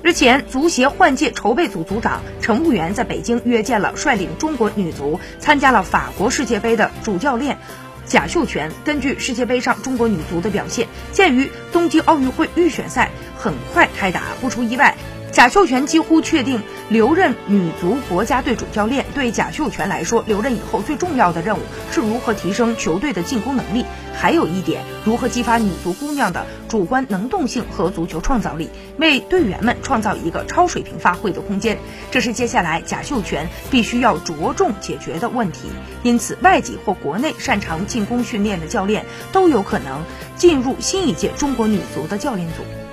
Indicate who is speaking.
Speaker 1: 日前，足协换届筹备组组长乘务员在北京约见了率领中国女足参加了法国世界杯的主教练贾秀全。根据世界杯上中国女足的表现，鉴于东京奥运会预选赛很快开打，不出意外。贾秀全几乎确定留任女足国家队主教练。对贾秀全来说，留任以后最重要的任务是如何提升球队的进攻能力，还有一点，如何激发女足姑娘的主观能动性和足球创造力，为队员们创造一个超水平发挥的空间。这是接下来贾秀全必须要着重解决的问题。因此，外籍或国内擅长进攻训练的教练都有可能进入新一届中国女足的教练组。